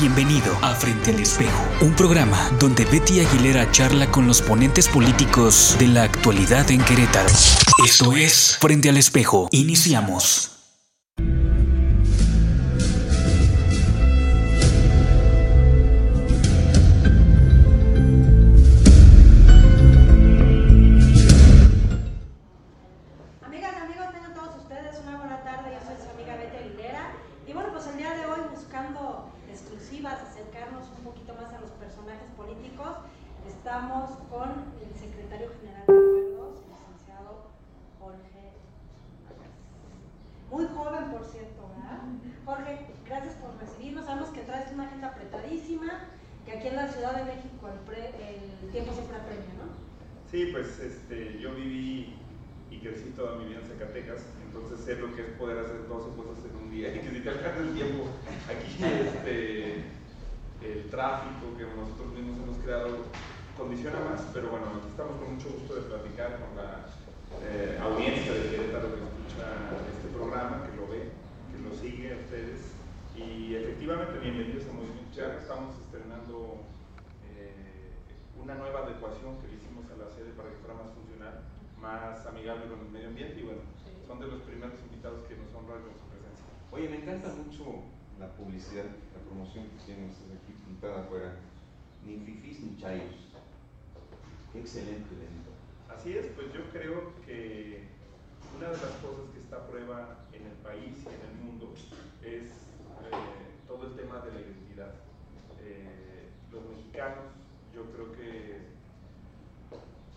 Bienvenido a Frente al Espejo, un programa donde Betty Aguilera charla con los ponentes políticos de la actualidad en Querétaro. Esto es Frente al Espejo. Iniciamos. Jorge, gracias por recibirnos. Sabemos que traes una agenda apretadísima, que aquí en la Ciudad de México el, pre- el tiempo siempre apremia, ¿no? Sí, pues este, yo viví y crecí toda mi vida en Zacatecas, entonces sé lo que es poder hacer 12 cosas en un día y que si te alcanza el tiempo, aquí este, el tráfico que nosotros mismos hemos creado condiciona más, pero bueno, estamos con mucho gusto de platicar con la eh, audiencia de Querétaro que escucha este programa, que lo ve, que lo sigue a ustedes y efectivamente bienvenidos a Movimiento Ya estamos estrenando eh, una nueva adecuación que le hicimos a la sede para que fuera más funcional, más amigable con el medio ambiente y bueno, Sí. son de los primeros invitados que nos honran con su presencia. Oye, me encanta mucho la publicidad, la promoción que tienen ustedes aquí pintada afuera. Ni fifís ni chayos. Qué excelente evento. Así es, pues yo creo que una de las cosas que está a prueba en el país y en el mundo es eh, todo el tema de la identidad. Eh, los mexicanos, yo creo que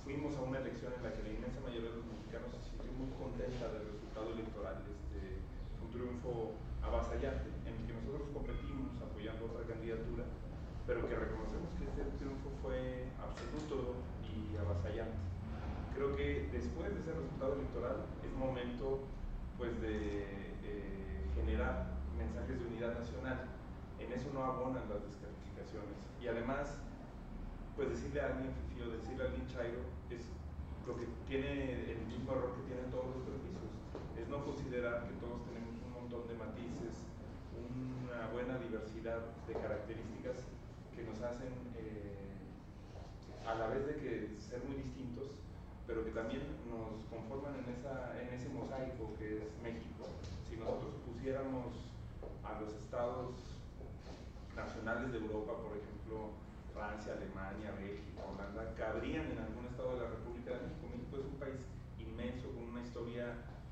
fuimos a una elección en la que la inmensa mayoría de los mexicanos se sintió muy contenta del resultado electoral. Este, fue un triunfo avasallante en el que nosotros competimos apoyando otra candidatura, pero que reconocemos que este triunfo fue absoluto y avasallante. Creo que después de ese resultado electoral es momento pues de eh, generar mensajes de unidad nacional. En eso no abonan las descalificaciones. Y además, pues decirle a alguien fifí o decirle a alguien chairo es lo que tiene el mismo error que tienen todos los prejuicios. Es no considerar que todos tenemos un montón de matices, una buena diversidad de características que nos hacen eh, a la vez de que ser muy distintos, pero que también nos conforman en, esa, en ese mosaico que es México. Si nosotros pusiéramos a los estados nacionales de Europa, por ejemplo, Francia, Alemania, Bélgica, Holanda, cabrían en algún estado de la República de México. México es un país inmenso, con una historia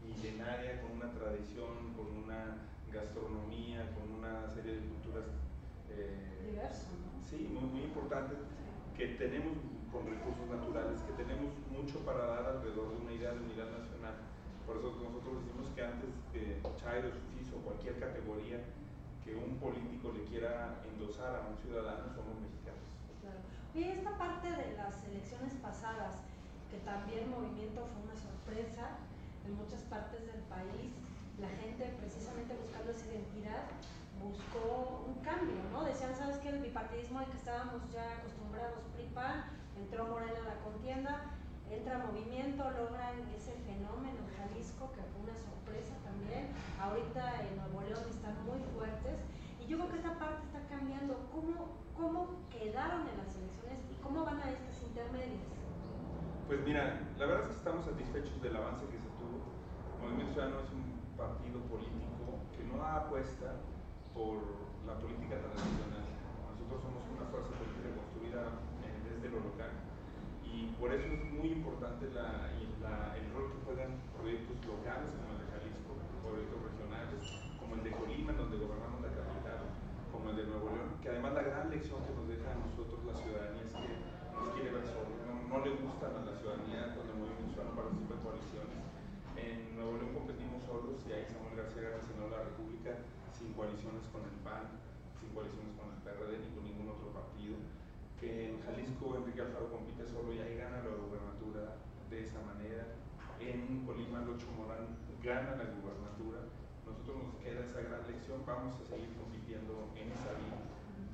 milenaria, con una tradición, con una gastronomía, con una serie de culturas eh, Diverso, ¿no? Sí, muy, muy importante, que tenemos con recursos naturales, que tenemos mucho para dar alrededor de una idea de unidad nacional. Por eso nosotros decimos que antes que Chairo, Fis o cualquier categoría que un político le quiera endosar a un ciudadano, somos mexicanos. Claro. Oye, esta parte de las elecciones pasadas, que también Movimiento fue una sorpresa en muchas partes del país, la gente precisamente buscando esa identidad buscó un cambio, ¿no? Decían, ¿sabes qué? El bipartidismo al que estábamos ya acostumbrados, PRI-PAN, entró Morena a la contienda, entra Movimiento, logran ese fenómeno en Jalisco, que fue una sorpresa también. Ahorita en Nuevo León están muy fuertes. Y yo creo que esta parte está cambiando. ¿Cómo, cómo quedaron en las elecciones y cómo van a estas intermedias? Pues mira, la verdad es que estamos satisfechos del avance que se tuvo. Movimiento Ciudadano es un partido político que no apuesta por la política tradicional. Nosotros somos una fuerza política construida lo local y por eso es muy importante la- la- el rol que juegan proyectos locales como el de Jalisco, proyectos regionales como el de Colima, donde gobernamos la capital, como el de Nuevo León, que además la gran lección que nos deja a nosotros la ciudadanía es que nos quiere ver solos, no, no le gustan a la ciudadanía cuando el movimiento ciudadano participa en coaliciones. En Nuevo León competimos solos y ahí Samuel García ganó la República sin coaliciones con el PAN, sin coaliciones con el PRD ni con ningún otro partido. Que en Jalisco Enrique Alfaro compite solo y ahí gana la gubernatura de esa manera. En Colima Locho Morán gana la gubernatura. Nosotros nos queda esa gran lección, vamos a seguir compitiendo en esa vía,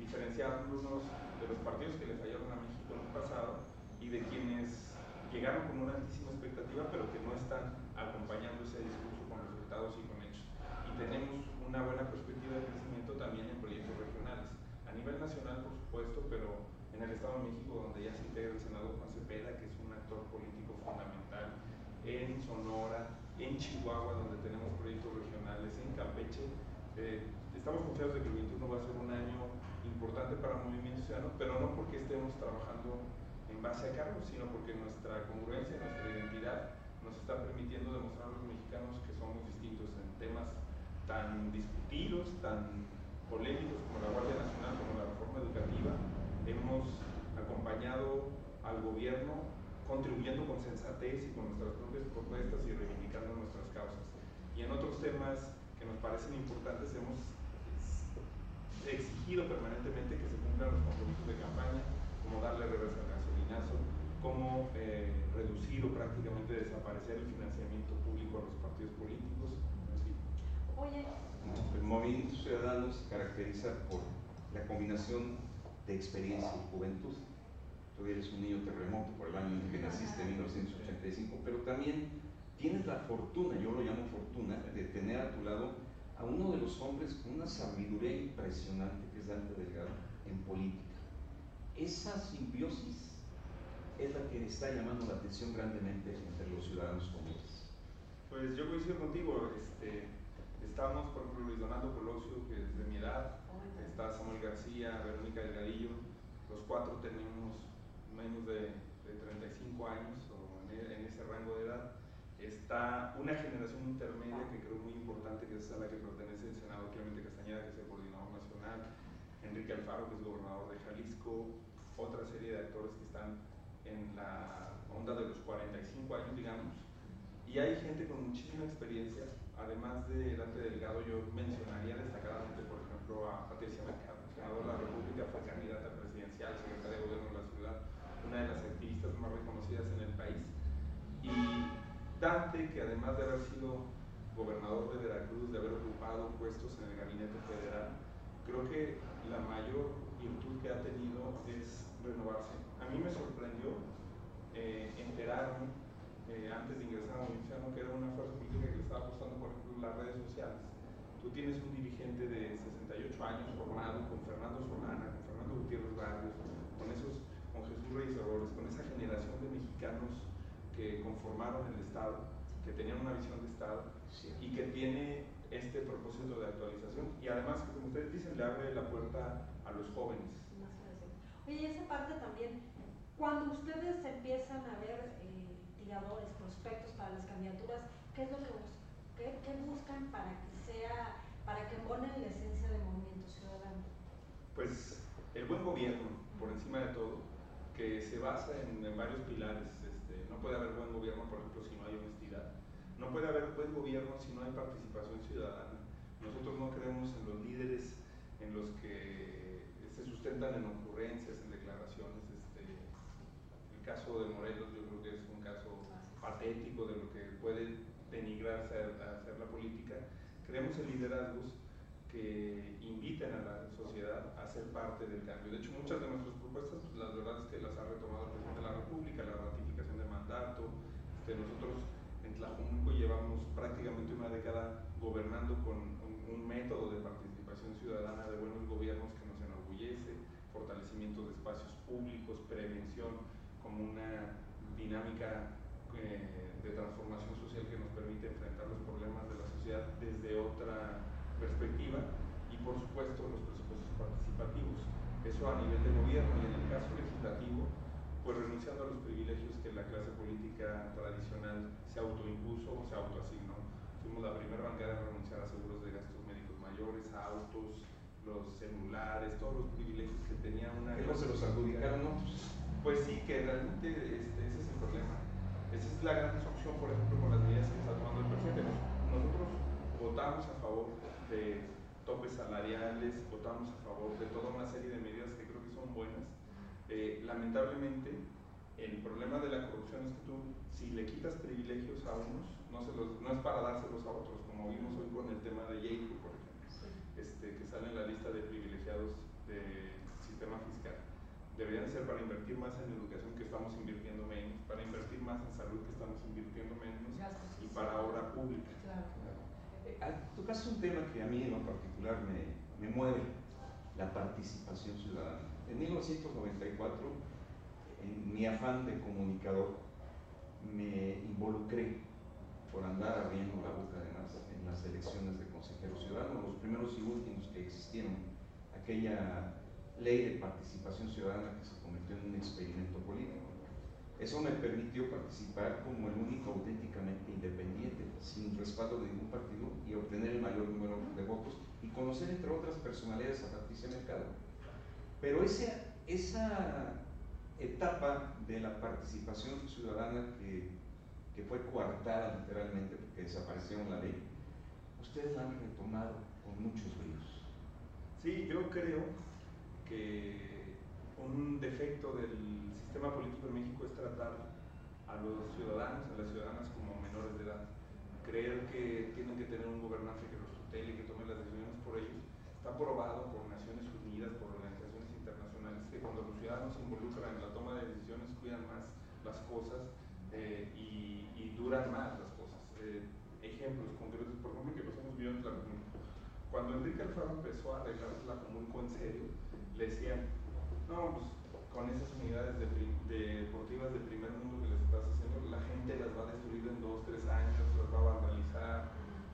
diferenciándonos de los partidos que le fallaron a México en el pasado y de quienes llegaron con una altísima expectativa, pero que no están acompañando ese discurso con resultados y con hechos. Y tenemos una buena perspectiva de crecimiento también en proyectos regionales. A nivel nacional, por supuesto, pero en el Estado de México, donde ya se integra el senador Juan Cepeda, que es un actor político fundamental, en Sonora, en Chihuahua, donde tenemos proyectos regionales, en Campeche. Eh, estamos confiados de que el 21 va a ser un año importante para el movimiento ciudadano, pero no porque estemos trabajando en base a cargos, sino porque nuestra congruencia, nuestra identidad nos está permitiendo demostrar a los mexicanos que somos distintos en temas tan discutidos, tan polémicos como la Guardia Nacional, como la reforma educativa. Hemos acompañado al gobierno contribuyendo con sensatez y con nuestras propias propuestas y reivindicando nuestras causas. Y en otros temas que nos parecen importantes hemos exigido permanentemente que se cumplan los compromisos de campaña, como darle reversa al gasolinazo, como eh, reducir o prácticamente desaparecer el financiamiento público a los partidos políticos. Oye. El movimiento ciudadano se caracteriza por la combinación de experiencia y juventud. Tú eres un niño terremoto por el año en que naciste, en 1985, pero también tienes la fortuna, yo lo llamo fortuna, de tener a tu lado a uno de los hombres con una sabiduría impresionante que es Dante Delgado en política. Esa simbiosis es la que está llamando la atención grandemente entre los ciudadanos comunes. Pues yo coincido contigo, este, estamos, por ejemplo, Luis Donaldo Colosio, que es de mi edad, está Samuel García, Verónica Delgadillo, los cuatro tenemos menos de, 35 años o en, en, ese rango de edad. Está una generación intermedia que creo muy importante, que es a la que pertenece el senador Clemente Castañeda, que es el coordinador nacional, Enrique Alfaro, que es gobernador de Jalisco, otra serie de actores que están en la onda de los 45 años, digamos, y hay gente con muchísima experiencia, además de Dante Delgado, yo mencionaría destacadamente, por ejemplo, a Patricia Mercado, senadora de la República, fue candidata presidencial, secretaria de gobierno de la ciudad, una de las activistas más reconocidas en el país, y Que además de haber sido gobernador de Veracruz, de haber ocupado puestos en el gabinete federal, creo que la mayor virtud que ha tenido es renovarse a mí me sorprendió eh, enterarme eh, antes de ingresar a Movimiento que era una fuerza política que estaba apostando, por ejemplo, las redes sociales. Tú tienes un dirigente de 68 años formado con Fernando Solana, con Fernando Gutiérrez Barrios, con, esos, con Jesús Reyes Errores, con esa generación de mexicanos que conformaron el Estado, que tenían una visión de Estado y que tiene este propósito de actualización y además como ustedes dicen le abre la puerta a los jóvenes. Oye, esa parte también, cuando ustedes empiezan a ver eh, tiradores, prospectos para las candidaturas, ¿qué es lo que buscan? ¿Qué, buscan para que sea, para que embonen la esencia del movimiento ciudadano? Pues el buen gobierno, por encima de todo, que se basa en, varios pilares. No puede haber buen gobierno, por ejemplo, si no hay honestidad. No puede haber buen gobierno si no hay participación ciudadana. Nosotros no creemos en los líderes en los que se sustentan en ocurrencias, en declaraciones. Este, el caso de Morelos yo creo que es un caso patético de lo que puede denigrarse a, hacer la política. Creemos en liderazgos que inviten a la sociedad a ser parte del cambio. De hecho, muchas de nuestras propuestas, pues, la verdad es que las ha retomado el presidente de la República, la ratificación de mandato. Este, nosotros en Tlajumulco llevamos prácticamente una década gobernando con un método de participación ciudadana de buenos gobiernos que nos fortalecimiento de espacios públicos, prevención como una dinámica eh, de transformación social que nos permite enfrentar los problemas de la sociedad desde otra perspectiva y por supuesto los presupuestos participativos. Eso a nivel de gobierno y en el caso legislativo, pues renunciando a los privilegios que la clase política tradicional se autoimpuso o se autoasignó. Fuimos la primera bancada en renunciar a seguros de gastos médicos mayores, a autos, los celulares, todos los privilegios que tenía una... ¿Qué se los adjudicaron? Pues sí, que realmente este, ese es el problema. Esa es la gran discusión, por ejemplo, con las medidas que está tomando el presidente. Nosotros votamos a favor de topes salariales, votamos a favor de toda una serie de medidas que creo que son buenas. Eh, lamentablemente, el problema de la corrupción es que tú, si le quitas privilegios a unos, no, se los, no es para dárselos a otros, como vimos hoy con el tema de Yale, por ejemplo este, que sale en la lista de privilegiados del sistema fiscal. Deberían ser para invertir más en educación que estamos invirtiendo menos, para invertir más en salud que estamos invirtiendo menos y para obra pública. Claro. Eh, ah, tocas un tema que a mí en lo particular me, me mueve la participación ciudadana. En 1994, en mi afán de comunicador, me involucré por andar abriendo la boca además en las elecciones de consejeros ciudadanos, los primeros y últimos que existieron, aquella ley de participación ciudadana que se convirtió en un experimento político. Eso me permitió participar como el único auténticamente independiente, sin respaldo de ningún partido, y obtener el mayor número de votos y conocer, entre otras personalidades, a Patricia Mercado. Pero esa, esa etapa de la participación ciudadana que, que fue coartada literalmente porque desapareció la ley, ustedes la han retomado con muchos bríos. Sí, yo creo que un defecto del sistema político en México es tratar a los ciudadanos, a las ciudadanas como menores de edad. Creer que tienen que tener un gobernante que los tutele y que tome las decisiones por ellos. Está probado por cuando los ciudadanos se involucran en la toma de decisiones cuidan más las cosas eh, y, y, duran más las cosas. Eh, ejemplos concretos, por ejemplo, que los hemos visto en Tlacomulco. Cuando Enrique Alfaro empezó a arreglar Tlacomulco en serio, le decían, no, pues con esas unidades de, deportivas de primer mundo que les estás haciendo, la gente las va a destruir en dos, tres años, las va a vandalizar,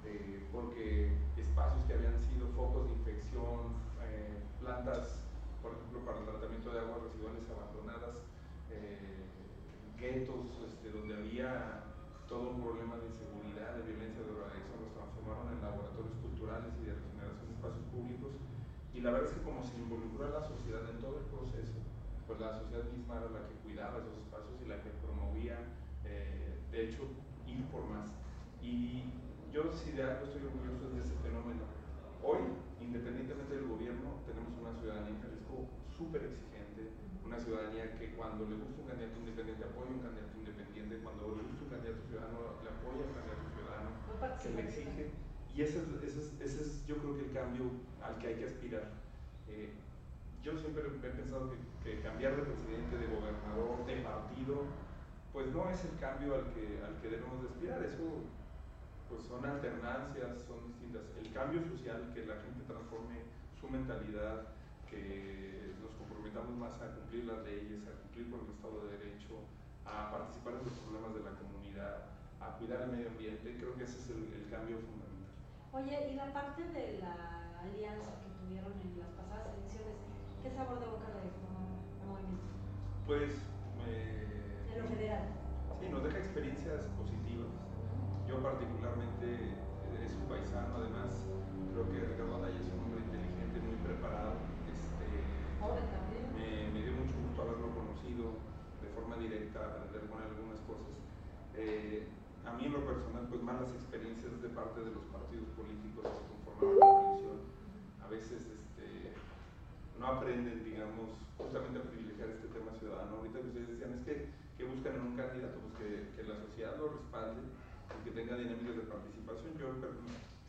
eh, porque espacios que habían sido focos de infección, eh, plantas, por ejemplo, para el tratamiento de aguas residuales abandonadas, eh, guetos este, donde había todo un problema de inseguridad, de violencia, de drogadicción, los transformaron en laboratorios culturales y de regeneración de espacios públicos. Y la verdad es que como se involucró a la sociedad en todo el proceso, pues la sociedad misma era la que cuidaba esos espacios y la que promovía, eh, de hecho, ir por más. Y yo si de algo estoy orgulloso de ese fenómeno. Hoy, independientemente del gobierno, tenemos una ciudadanía en Jalisco súper exigente, una ciudadanía que cuando le gusta un candidato independiente apoya un candidato independiente, cuando le gusta un candidato ciudadano le apoya un candidato ciudadano, que le exige. Y ese es, ese, es, ese es, yo creo que el cambio al que hay que aspirar. Eh, yo siempre he pensado que, que, cambiar de presidente, de gobernador, de partido, pues no es el cambio al que, al que debemos de aspirar. Eso pues son alternancias, son distintas. El cambio social, que la gente transforme su mentalidad, que nos comprometamos más a cumplir las leyes, a cumplir con el Estado de Derecho, a participar en los problemas de la comunidad, a cuidar el medio ambiente, creo que ese es el, el cambio fundamental. Oye, y la parte de la alianza que tuvieron en las pasadas elecciones, ¿qué sabor de boca le dejó al movimiento? Pues... Eh, en lo federal. Sí, nos deja experiencias positivas yo particularmente eh, es un paisano, además creo que Ricardo Anaya es un hombre inteligente, muy preparado. Este, me, me, dio mucho gusto haberlo conocido de forma directa, aprender con algunas cosas. Eh, a mí en lo personal, pues malas experiencias de parte de los partidos políticos que conformaron la coalición. A veces este, no aprenden, digamos, justamente a privilegiar este tema ciudadano. Ahorita que ustedes decían, es que, que buscan en un candidato, pues que, que la sociedad lo respalde que tenga dinámicas de participación. Yo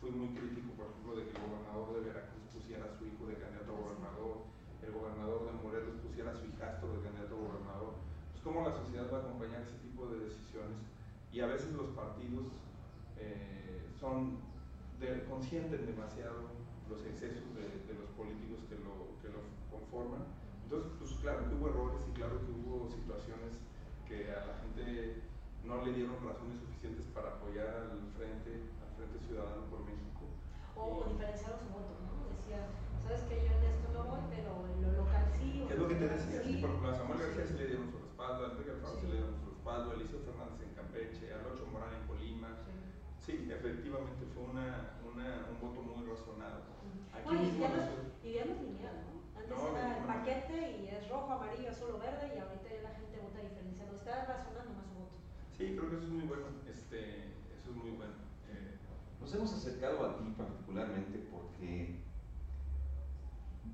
fui muy crítico, por ejemplo, de que el gobernador de Veracruz pusiera a su hijo de candidato a gobernador, el gobernador de Morelos pusiera a su hijastro de candidato a gobernador. Pues cómo la sociedad va a acompañar ese tipo de decisiones y a veces los partidos eh, son de, consienten demasiado los excesos de, de, los políticos que lo, que lo conforman. Entonces, pues claro que hubo errores y claro que hubo situaciones que a la gente no le dieron razones suficientes para apoyar al Frente, al Frente Ciudadano por México. O, diferenciaron su voto, ¿no? Decía, sabes que yo en esto no voy, pero en lo local sí. ¿Qué es lo que te decía? Sí, por a Samuel García sí le dieron su respaldo, a Enrique Alfaro sí. le dieron su respaldo, a Eliseo Fernández en Campeche, a Locho Morán en Colima. Sí, efectivamente fue una, una, un voto muy razonado. Aquí no, y, digamos, y digamos lineal, ¿no? Antes no, era el paquete y es rojo, amarillo, azul o verde y ahorita ya la gente vota diferenciado. Está razonando. Sí, creo que eso es muy bueno. Este, eso es muy bueno. Eh, Nos hemos acercado a ti particularmente porque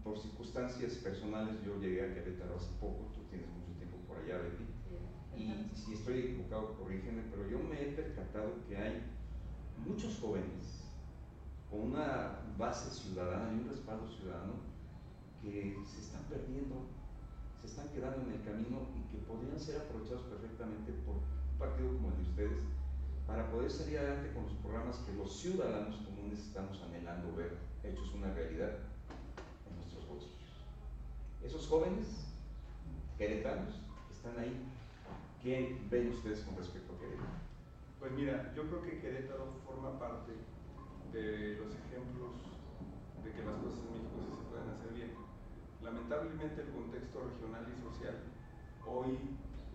por circunstancias personales yo llegué a Querétaro hace poco, tú tienes mucho tiempo por allá, Betty. Y si estoy equivocado, corrígeme, pero yo me he percatado que hay muchos jóvenes con una base ciudadana y un respaldo ciudadano que se están perdiendo, se están quedando en el camino y que podrían ser aprovechados perfectamente por partido como el de ustedes para poder salir adelante con los programas que los ciudadanos comunes estamos anhelando ver hechos una realidad en nuestros votos. Esos jóvenes queretanos están ahí. ¿Qué ven ustedes con respecto a Querétaro? Pues mira, yo creo que Querétaro forma parte de los ejemplos de que las cosas en México sí se pueden hacer bien. Lamentablemente el contexto regional y social hoy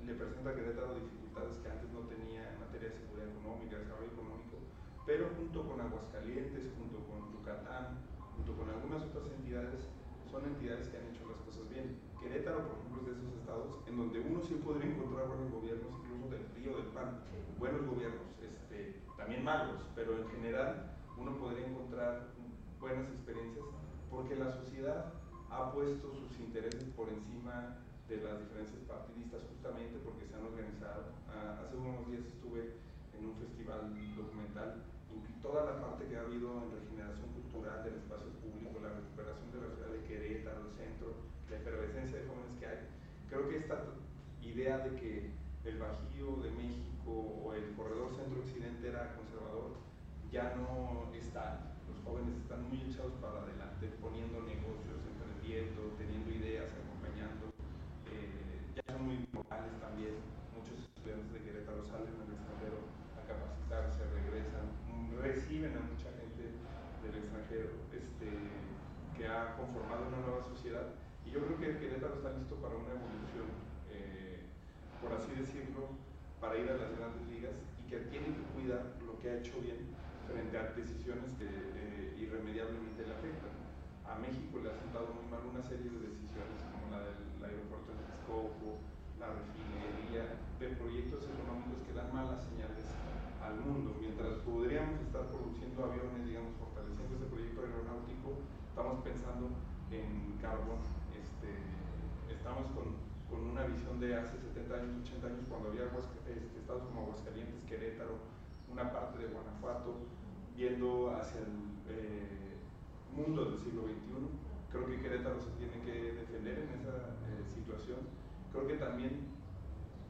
le presenta a Querétaro dificultades que antes no tenía en materia de seguridad económica, desarrollo económico, pero junto con Aguascalientes, junto con Yucatán, junto con algunas otras entidades, son entidades que han hecho las cosas bien. Querétaro, por ejemplo, es de esos estados en donde uno sí podría encontrar buenos gobiernos, incluso del río del PAN, buenos gobiernos, este, también malos, pero en general uno podría encontrar buenas experiencias porque la sociedad ha puesto sus intereses por encima de las diferencias partidistas justamente porque se han organizado. Ah, hace unos días estuve en un festival documental y toda la parte que ha habido en regeneración cultural del espacio público, la recuperación de la ciudad de Querétaro, el centro, la efervescencia de jóvenes que hay, creo que esta idea de que el Bajío de México o el corredor centro-occidente era conservador ya no está. Los jóvenes están muy echados para adelante, poniendo negocios, emprendiendo, teniendo ideas, acompañando ya son muy locales también. Muchos estudiantes de Querétaro salen al extranjero a capacitarse, regresan, reciben a mucha gente del extranjero este, que ha conformado una nueva sociedad. Y yo creo que Querétaro está listo para una evolución, eh, por así decirlo, para ir a las grandes ligas y que tiene que cuidar lo que ha hecho bien frente a decisiones que eh, irremediablemente le afectan. A México le ha sentado muy mal una serie de decisiones como la del aeropuerto de Texcoco, la refinería, de proyectos económicos que dan malas señales al mundo. Mientras podríamos produciendo aviones, digamos, fortaleciendo ese proyecto aeronáutico, estamos pensando en carbón. Este, estamos con, con, una visión de hace 70 años, 80 años, cuando había este, estados como Aguascalientes, Querétaro, una parte de Guanajuato, viendo hacia el eh, mundo del siglo XXI Creo que Querétaro se tiene que defender en esa eh, situación. Creo que también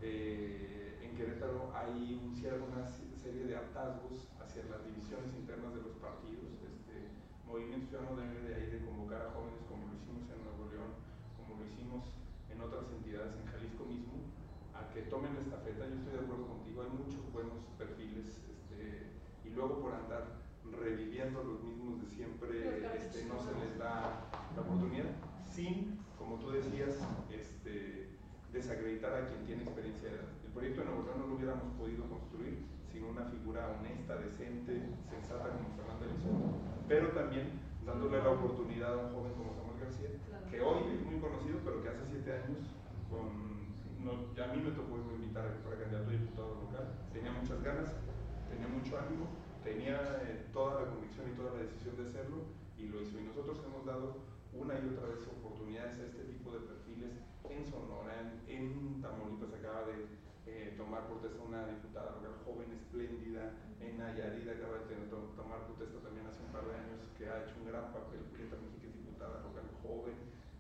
eh, en Querétaro hay un, una serie de hartazgos hacia las divisiones internas de los partidos. Este, Movimiento Ciudadano debe de ahí de convocar a jóvenes como lo hicimos en Nuevo León, como lo hicimos en otras entidades en Jalisco mismo, a que tomen la estafeta. Yo estoy de acuerdo contigo, hay muchos buenos perfiles este, y luego por andar reviviendo los mismos de siempre, este, no se les da la oportunidad, sin, como tú decías, este, desacreditar a quien tiene experiencia. El proyecto de Nuevo León no lo hubiéramos podido construir sin una figura honesta, decente, sensata como Fernando Elizondo, pero también dándole la oportunidad a un joven como Samuel García, que hoy es muy conocido, pero que hace siete años, con, no, a mí me tocó invitar para candidato a diputado local, tenía muchas ganas, tenía mucho ánimo, tenía eh, toda la convicción y toda la decisión de hacerlo y lo hizo. Y nosotros hemos dado una y otra vez oportunidades a este tipo de perfiles en Sonora, en, Tamaulipas. Acaba de eh, tomar protesta una diputada local joven, espléndida, en Nayarit acaba de tener, tomar protesta también hace un par de años, que ha hecho un gran papel, Julieta que es diputada local joven,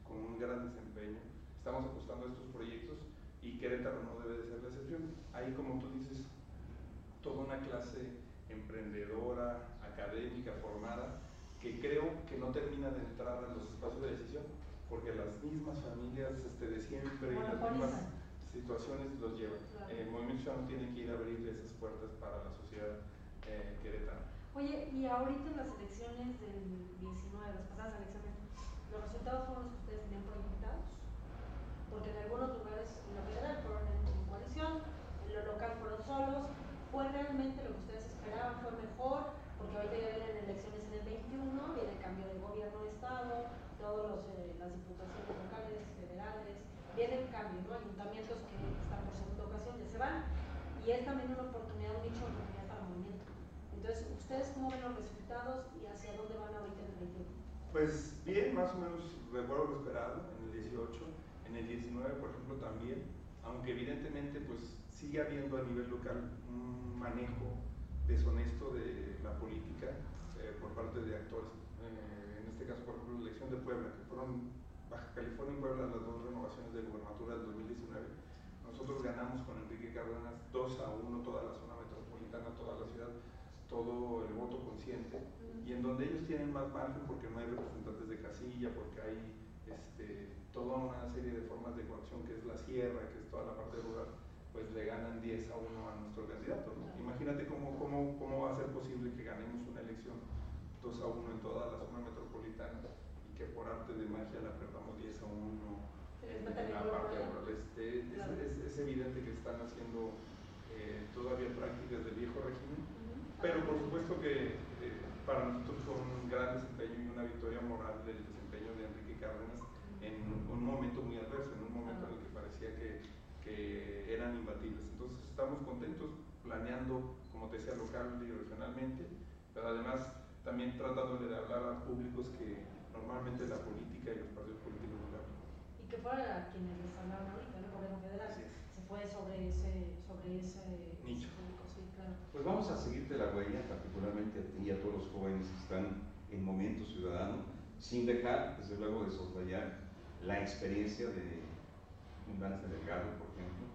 con un gran desempeño. Estamos apostando a estos proyectos y Querétaro no debe de ser la excepción. Hay, como tú dices, toda una clase emprendedora, académica, formada, que creo que no termina de entrar en los espacios de decisión, porque las mismas familias este, de siempre y las mismas situaciones los llevan. El movimiento ciudadano tiene que ir a abrir esas puertas para la sociedad eh, queretana. Oye, y ahorita en las elecciones del 19, las pasadas elecciones, ¿los resultados fueron los que ustedes tenían proyectados? Porque en algunos lugares en lo federal fueron en coalición, en lo local fueron solos. ¿Fue realmente lo que ustedes esperaban? ¿Fue mejor? Porque ahorita ya vienen elecciones en el 21, viene el cambio de gobierno de Estado, todas eh, las diputaciones locales, federales, viene el cambio, ¿no? Ayuntamientos que están por segunda ocasión ya se van, y es también una oportunidad, un nicho de oportunidad para el movimiento. Entonces, ¿ustedes cómo ven los resultados y hacia dónde van ahorita en el 21? Pues bien, más o menos recuerdo lo esperado en el 18, en el 19, por ejemplo, también, aunque evidentemente pues sigue habiendo a nivel local un manejo deshonesto de la política eh, por parte de actores. Eh, en este caso, por ejemplo, la elección de Puebla, que fueron Baja California y Puebla las dos renovaciones de gubernatura del 2019. Nosotros ganamos con Enrique Cárdenas 2 a 1 toda la zona metropolitana, toda la ciudad, todo el voto consciente, y en donde ellos tienen más margen porque no hay representantes de casilla, porque hay este, toda una serie de formas de coacción que es la sierra, que es toda la parte rural, pues le ganan 10 a 1 a nuestro candidato. Imagínate cómo, cómo, cómo va a ser posible que ganemos una elección 2 a 1 en toda la zona metropolitana que por arte de magia la perdamos 10 a 1 en, la parte rural. Este, es, es, evidente que están haciendo eh, todavía prácticas del viejo régimen, pero por supuesto que eh, para nosotros fue un gran desempeño y una victoria moral del desempeño de Enrique Cárdenas en un momento muy adverso, en un momento en el que parecía que, que eran imbatibles. Entonces estamos contentos planeando, como te decía, local y regionalmente, pero además también tratándole de hablar a públicos que normalmente la política y los partidos políticos no hablan. Y que fuera quienes les hablaron ahorita, el gobierno federal, se fue sobre ese, sobre ese nicho. Pues vamos a seguirte la huella, particularmente a ti y a todos los jóvenes que están en Momento Ciudadano, sin dejar, desde luego, de soslayar la experiencia de un Dante Delgado, por ejemplo,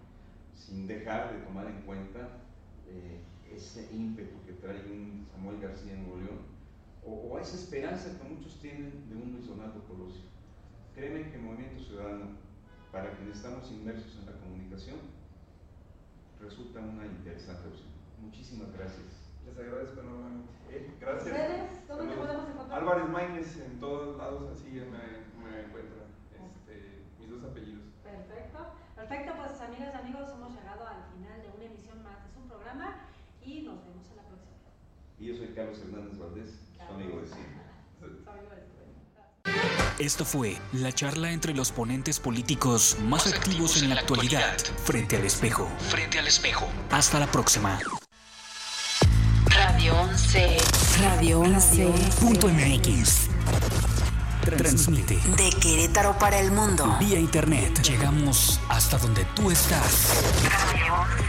sin dejar de tomar en cuenta eh, ese ímpetu que trae un Samuel García en Nuevo León, o, o, esa esperanza que muchos tienen de un Luis Donaldo Colosio. Créeme que Movimiento Ciudadano, para quienes estamos inmersos en la comunicación, resulta una interesante opción. Muchísimas gracias. Les agradezco enormemente. Eh, gracias. ¿Ustedes? ¿Dónde te podemos encontrar? Álvarez Maínez, en todos lados así me, me encuentran. Este, mis dos apellidos. Perfecto. Perfecto, pues amigas y amigos, hemos llegado al final de una emisión más de su programa y nos vemos en la próxima. Y yo soy Carlos Hernández Valdés, amigo. Esto fue la charla entre los ponentes políticos más, más activos, activos en la actualidad, frente al espejo. Frente al espejo. Hasta la próxima. Radio 11. Radio 11. Punto MX. Transmite. De Querétaro para el mundo. Vía internet. Llegamos hasta donde tú estás. Radio 11.